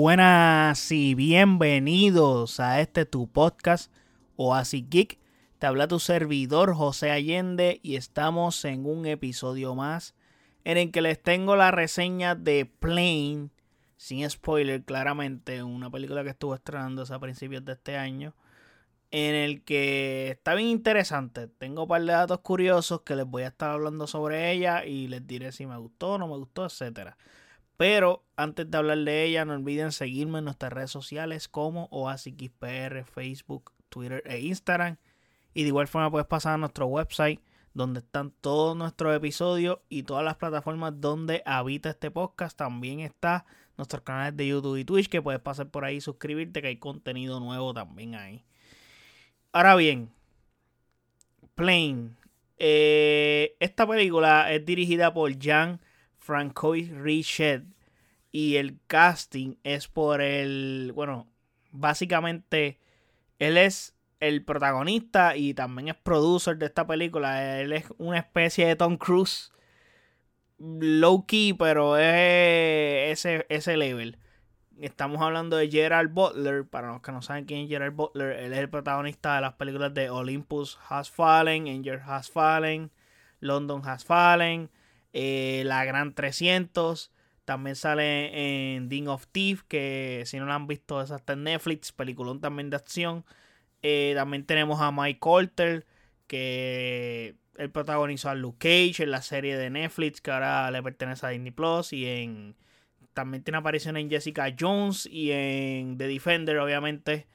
Buenas y bienvenidos a este tu podcast Oasis Geek. Te habla tu servidor José Allende y estamos en un episodio más en el que les tengo la reseña de Plane, sin spoiler claramente, una película que estuvo estrenándose a principios de este año, en el que está bien interesante. Tengo un par de datos curiosos que les voy a estar hablando sobre ella y les diré si me gustó, no me gustó, etcétera. Pero antes de hablar de ella, no olviden seguirme en nuestras redes sociales como OasisXPR, Facebook, Twitter e Instagram. Y de igual forma puedes pasar a nuestro website donde están todos nuestros episodios y todas las plataformas donde habita este podcast. También está nuestros canales de YouTube y Twitch que puedes pasar por ahí y suscribirte que hay contenido nuevo también ahí. Ahora bien, Plane. Eh, esta película es dirigida por Jan Francois Richet. Y el casting es por el. Bueno, básicamente él es el protagonista y también es producer de esta película. Él es una especie de Tom Cruise. Low key, pero es ese, ese level. Estamos hablando de Gerald Butler. Para los que no saben quién es Gerald Butler, él es el protagonista de las películas de Olympus Has Fallen, Angel Has Fallen, London Has Fallen, eh, La Gran 300. También sale en Ding of Thief, que si no lo han visto, es hasta en Netflix. Peliculón también de acción. Eh, también tenemos a Mike Colter, que él protagonizó a Luke Cage en la serie de Netflix, que ahora le pertenece a Disney Plus. Y en también tiene aparición en Jessica Jones y en The Defender, obviamente,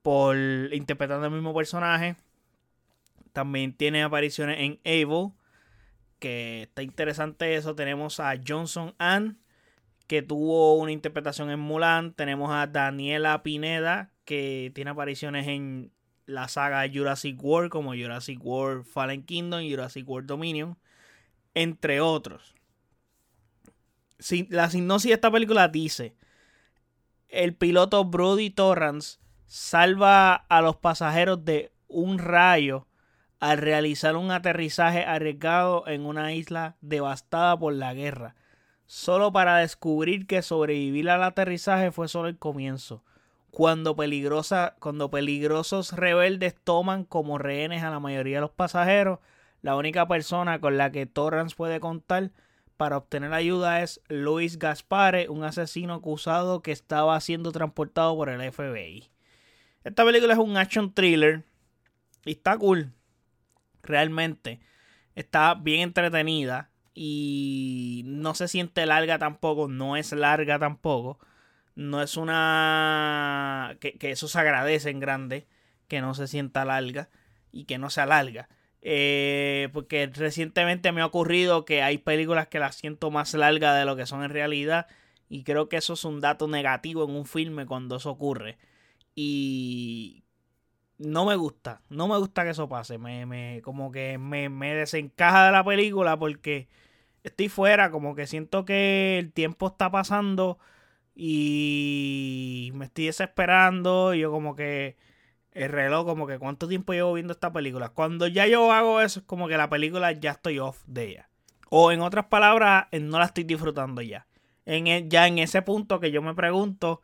por interpretando el mismo personaje. También tiene apariciones en Evil que está interesante eso. Tenemos a Johnson Ann, que tuvo una interpretación en Mulan. Tenemos a Daniela Pineda, que tiene apariciones en la saga Jurassic World, como Jurassic World Fallen Kingdom y Jurassic World Dominion, entre otros. La sinopsis de esta película dice: el piloto Brody Torrance salva a los pasajeros de un rayo al realizar un aterrizaje arriesgado en una isla devastada por la guerra, solo para descubrir que sobrevivir al aterrizaje fue solo el comienzo. Cuando, peligrosa, cuando peligrosos rebeldes toman como rehenes a la mayoría de los pasajeros, la única persona con la que Torrance puede contar para obtener ayuda es Luis Gaspare, un asesino acusado que estaba siendo transportado por el FBI. Esta película es un action thriller y está cool realmente. Está bien entretenida y no se siente larga tampoco, no es larga tampoco. No es una... que, eso se agradece en grande, que no se sienta larga y que no sea larga. Eh, porque recientemente me ha ocurrido que hay películas que las siento más largas de lo que son en realidad. Y creo que eso es un dato negativo en un filme cuando eso ocurre. Y no me gusta, no me gusta que eso pase, me, me como que me, me, desencaja de la película porque estoy fuera, como que siento que el tiempo está pasando y me estoy desesperando, y yo como que el reloj, como que cuánto tiempo llevo viendo esta película. Cuando ya yo hago eso, es como que la película ya estoy off de ella. O en otras palabras, no la estoy disfrutando ya. En e, ya en ese punto que yo me pregunto,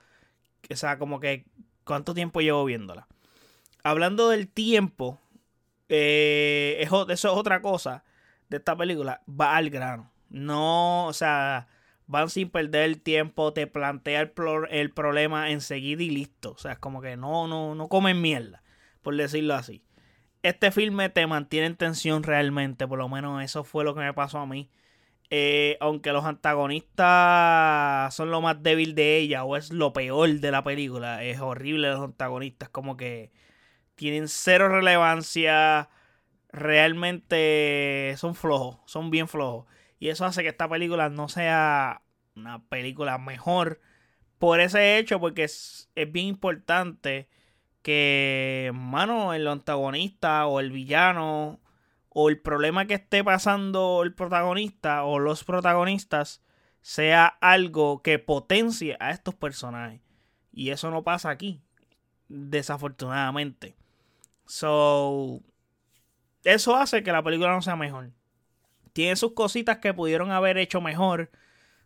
o sea, como que cuánto tiempo llevo viéndola hablando del tiempo, eh, eso es otra cosa de esta película. Va al grano. No, o sea, van sin perder el tiempo, te plantea el, el problema enseguida y listo. O sea, es como que no, no, no comen mierda, por decirlo así. Este filme te mantiene en tensión realmente, por lo menos eso fue lo que me pasó a mí. Eh, aunque los antagonistas son lo más débil de ella o es lo peor de la película, es horrible los antagonistas, como que tienen cero relevancia, realmente son flojos, son bien flojos. Y eso hace que esta película no sea una película mejor por ese hecho, porque es, bien importante que, mano, el antagonista o el villano o el problema que esté pasando el protagonista o los protagonistas sea algo que potencie a estos personajes. Y eso no pasa aquí, desafortunadamente. So, eso hace que la película no sea mejor. Tiene sus cositas que pudieron haber hecho mejor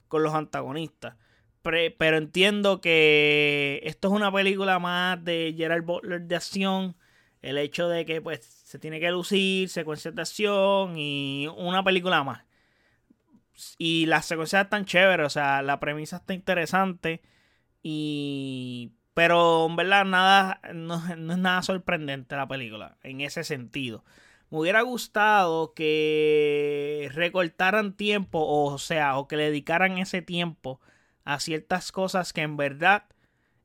con los antagonistas. pero entiendo que esto es una película más de Gerald Butler de acción. El hecho de que pues se tiene que lucir, secuencias de acción y una película más. Y las secuencias están chéveres, o sea, la premisa está interesante. Y. Pero en verdad nada. No, no es nada sorprendente la película. En ese sentido. Me hubiera gustado que recortaran tiempo. O sea, o que le dedicaran ese tiempo a ciertas cosas que en verdad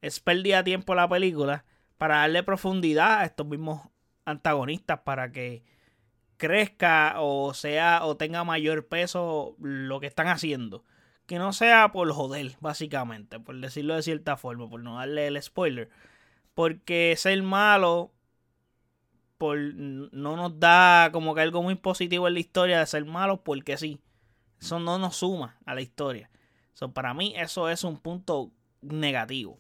es pérdida de tiempo la película para darle profundidad a estos mismos antagonistas para que crezca o sea o tenga mayor peso lo que están haciendo. Que no sea por joder, básicamente, por decirlo de cierta forma, por no darle el spoiler. Porque ser malo por, no nos da como que algo muy positivo en la historia de ser malo porque sí. Eso no nos suma a la historia. So, para mí eso es un punto negativo.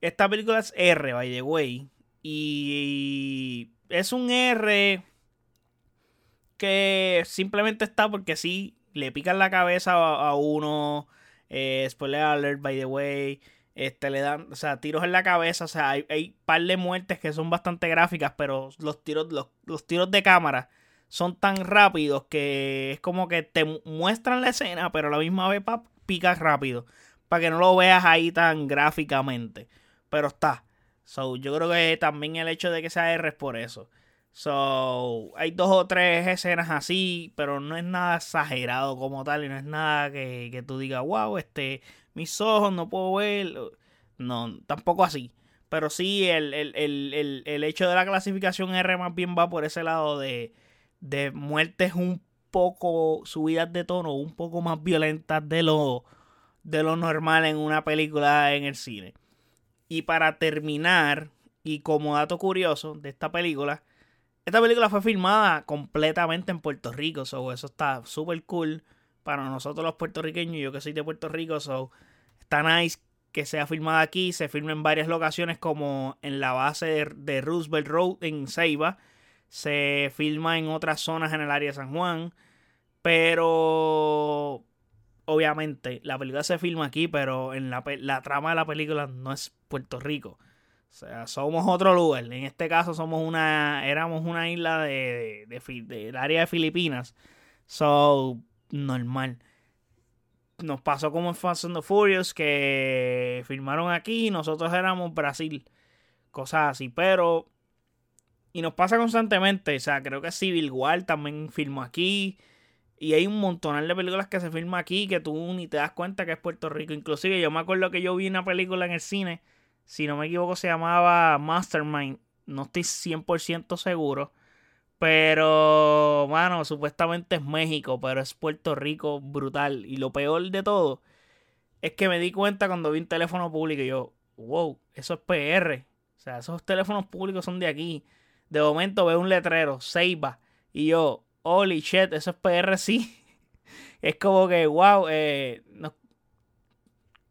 Esta película es R, by the way. Y es un R que simplemente está porque sí, le pican la cabeza a, uno. Eh, spoiler alert, by the way. Este, le dan, o sea, tiros en la cabeza. O sea, hay, hay par de muertes que son bastante gráficas, pero los tiros, los, los tiros de cámara son tan rápidos que es como que te muestran la escena, pero a la misma vez pa, picas rápido. Para que no lo veas ahí tan gráficamente. Pero está. So, yo creo que también el hecho de que sea R es por eso. So, hay dos o tres escenas así, pero no es nada exagerado como tal y no es nada que, que tú digas, wow, este, mis ojos no puedo ver. No, tampoco así. Pero sí, el, el, el, el, hecho de la clasificación R más bien va por ese lado de, de muertes un poco subidas de tono, un poco más violentas de lo, de lo normal en una película en el cine. Y para terminar, y como dato curioso de esta película, esta película fue filmada completamente en Puerto Rico, so eso está súper cool para nosotros los puertorriqueños, yo que soy de Puerto Rico, so está nice que sea filmada aquí, se filma en varias locaciones como en la base de, Roosevelt Road en Ceiba, se filma en otras zonas en el área de San Juan, pero obviamente, la película se filma aquí, pero en la trama de la película no es Puerto Rico. O sea, somos otro lugar. En este caso somos una, éramos una isla de, de, del área de Filipinas. So, normal. Nos pasó como en Fast and the Furious que filmaron aquí y nosotros éramos Brasil. Cosas así, pero... Y nos pasa constantemente. O sea, creo que Civil War también filmó aquí. Y hay un montón de películas que se filman aquí que tú ni te das cuenta que es Puerto Rico. Inclusive yo me acuerdo que yo vi una película en el cine, si no me equivoco se llamaba Mastermind, no estoy 100% seguro. Pero, bueno, supuestamente es México, pero es Puerto Rico brutal. Y lo peor de todo es que me di cuenta cuando vi un teléfono público y yo, wow, eso es PR. O sea, esos teléfonos públicos son de aquí. De momento veo un letrero, Seiba. Y yo, holy shit, eso es PR sí. es como que, wow, eh,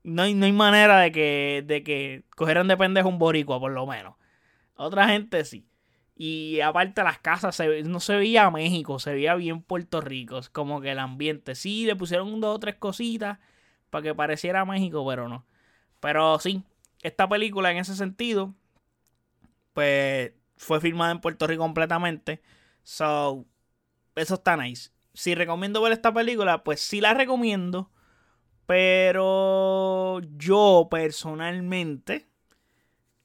no, hay, no hay manera de que, de que cogieran de pendejo un boricua, por lo menos. Otra gente sí. Y aparte las casas, no se veía México, se veía bien Puerto Rico. Es como que el ambiente. Sí, le pusieron dos o tres cositas para que pareciera México, pero no. Pero sí, esta película en ese sentido, pues fue filmada en Puerto Rico completamente. So, eso está nice. Si recomiendo ver esta película, pues sí la recomiendo. Pero yo personalmente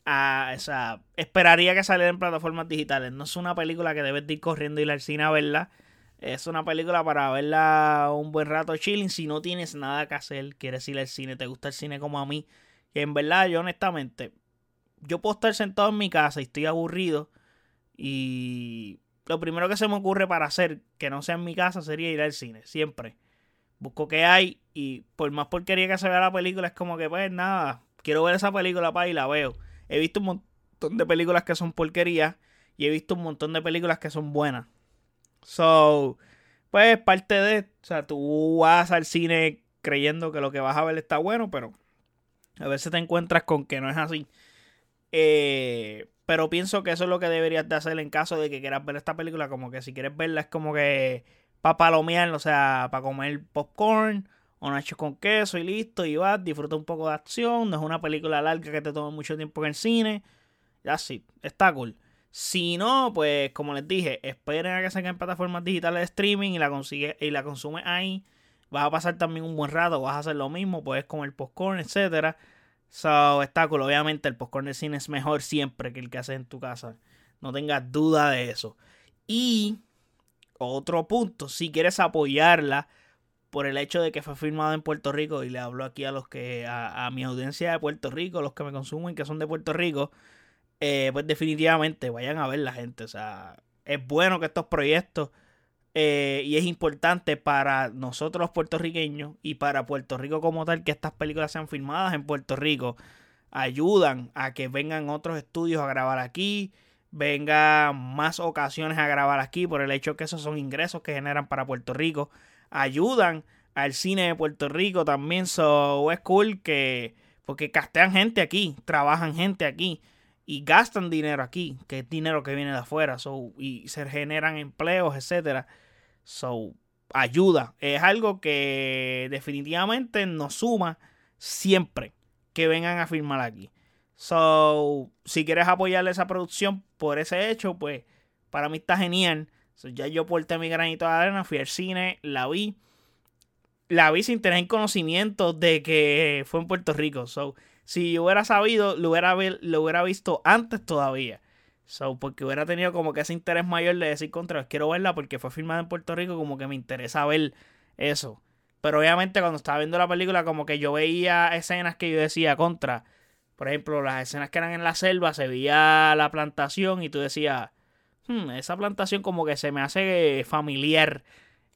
ah, esperaría que saliera en plataformas digitales. No es una película que debes ir corriendo y ir al cine a verla. Es una película para verla un buen rato chilling. Si no tienes nada que hacer, quieres ir al cine, te gusta el cine como a mí. Y en verdad, yo honestamente, yo puedo estar sentado en mi casa y estoy aburrido. Y lo primero que se me ocurre para hacer que no sea en mi casa sería ir al cine, siempre. Busco qué hay y por más porquería que se vea la película, es como que pues nada, quiero ver esa película para y la veo. He visto un montón de películas que son porquerías y he visto un montón de películas que son buenas. So, pues parte de, o sea, tú vas al cine creyendo que lo que vas a ver está bueno, pero a veces te encuentras con que no es así. Eh, pero pienso que eso es lo que deberías de hacer en caso de que quieras ver esta película. Como que si quieres verla es como que para palomear, o sea, para comer popcorn o nachos con queso y listo, y vas, disfruta un poco de acción, no es una película larga que te tome mucho tiempo en el cine. Ya sí, está cool. Si no, pues como les dije, esperen a que saquen plataformas digitales de streaming y la consigue y la consume ahí. Vas a pasar también un buen rato, vas a hacer lo mismo, puedes comer popcorn, etcétera. So, está cool. Obviamente el popcorn de cine es mejor siempre que el que haces en tu casa. No tengas duda de eso. Y otro punto, si quieres apoyarla por el hecho de que fue filmado en Puerto Rico, y le hablo aquí a los que, a, a mi audiencia de Puerto Rico, los que me consumen que son de Puerto Rico, eh, pues definitivamente vayan a ver la gente. O sea, es bueno que estos proyectos eh, y es importante para nosotros los puertorriqueños y para Puerto Rico como tal que estas películas sean filmadas en Puerto Rico. Ayudan a que vengan otros estudios a grabar aquí, vengan más ocasiones a grabar aquí por el hecho que esos son ingresos que generan para Puerto Rico. Ayudan al cine de Puerto Rico también. So, es cool que. Porque castean gente aquí, trabajan gente aquí y gastan dinero aquí, que es dinero que viene de afuera, so, y se generan empleos, etcétera. So, ayuda. Es algo que definitivamente nos suma siempre que vengan a filmar aquí. So, si quieres apoyarle esa producción por ese hecho, pues para mí está genial. ya yo porté mi granito de arena, fui al cine, la vi. La vi sin tener conocimiento de que fue en Puerto Rico. So, si yo hubiera sabido, lo hubiera, lo hubiera visto antes todavía. So, porque hubiera tenido como que ese interés mayor de decir contra, quiero verla porque fue filmada en Puerto Rico, como que me interesa ver eso. Pero obviamente cuando estaba viendo la película, como que yo veía escenas que yo decía contra. Por ejemplo, las escenas que eran en la selva, se veía la plantación y tú decías, hmm, esa plantación como que se me hace familiar.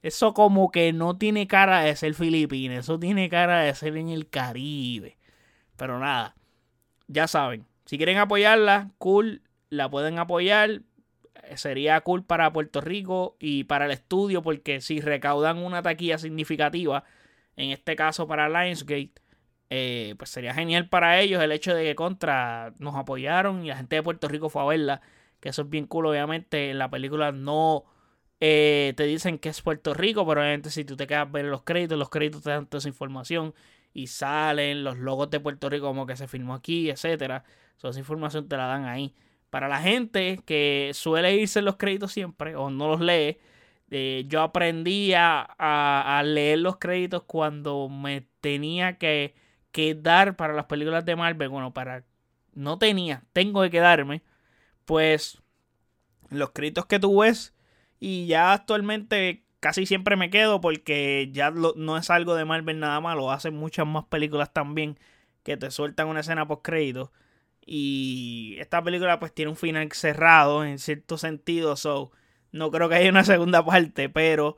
Eso como que no tiene cara de ser filipino, eso tiene cara de ser en el Caribe. Pero nada, ya saben, si quieren apoyarla, cool, la pueden apoyar. Sería cool para Puerto Rico y para el estudio porque si recaudan una taquilla significativa, en este caso para Lionsgate, eh, pues sería genial para ellos el hecho de que contra nos apoyaron y la gente de Puerto Rico fue a verla. Que eso es bien cool, obviamente. En la película no eh, te dicen que es Puerto Rico, pero obviamente si tú te quedas a ver los créditos, los créditos te dan toda esa información y salen los logos de Puerto Rico como que se filmó aquí, etcétera. esa información te la dan ahí. Para la gente que suele irse los créditos siempre o no los lee, eh, yo aprendí a, leer los créditos cuando me tenía que, que, dar para las películas de Marvel. Bueno, para. No tenía, tengo que quedarme. Pues los créditos que tú. Y ya actualmente casi siempre me quedo porque ya no es algo de Marvel nada más, lo hacen muchas más películas también que te sueltan una escena post crédito. Y esta película pues tiene un final cerrado en cierto sentido, so no creo que haya una segunda parte, pero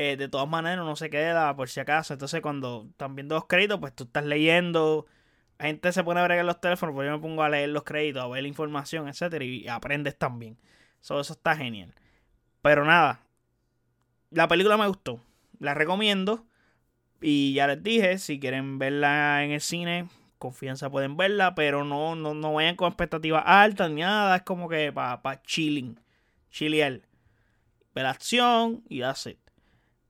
eh, de todas maneras no se queda por si acaso. Entonces cuando están viendo los créditos, pues tú estás leyendo, la gente se pone a bregar los teléfonos, pues yo me pongo a leer los créditos, a ver la información, etcétera, y aprendes también. So, eso está genial. Pero nada, la película me gustó. La recomiendo. Y ya les dije, si quieren verla en el cine, confianza pueden verla, pero no, no, no vayan con expectativas altas ni nada. Es como que para pa chilling. Chilear. Ver acción y así.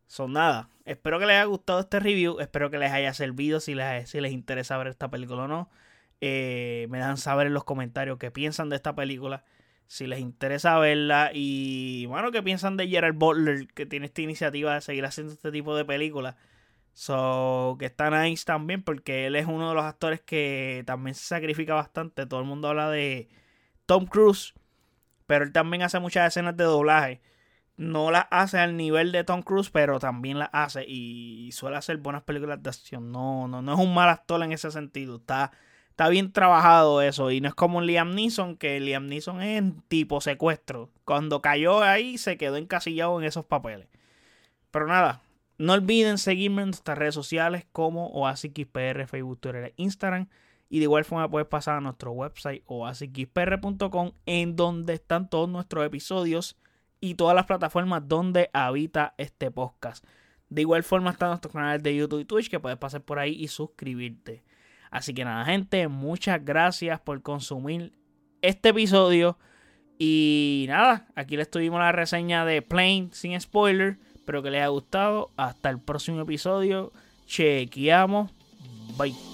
Son nada. Espero que les haya gustado este review. Espero que les haya servido si les, si les interesa ver esta película o no. Eh, me dan saber en los comentarios qué piensan de esta película si les interesa verla. Y bueno, ¿qué piensan de Gerald Butler? Que tiene esta iniciativa de seguir haciendo este tipo de películas. So, que está nice también, porque él es uno de los actores que también se sacrifica bastante. Todo el mundo habla de Tom Cruise, pero él también hace muchas escenas de doblaje. No las hace al nivel de Tom Cruise, pero también las hace y suele hacer buenas películas de acción. No, no, no es un mal actor en ese sentido. Está está bien trabajado eso. Y no es como Liam Neeson, que Liam Neeson es tipo secuestro. Cuando cayó ahí, se quedó encasillado en esos papeles. Pero nada, no olviden seguirme en nuestras redes sociales como OasisXPR, Facebook, Twitter e Instagram. Y de igual forma puedes pasar a nuestro website oasisxpr.com en donde están todos nuestros episodios y todas las plataformas donde habita este podcast. De igual forma están nuestros canales de YouTube y Twitch que puedes pasar por ahí y suscribirte. Así que nada, gente, muchas gracias por consumir este episodio. Y nada, aquí les tuvimos la reseña de Plane sin spoiler. Espero que les haya gustado. Hasta el próximo episodio. Chequeamos. Bye.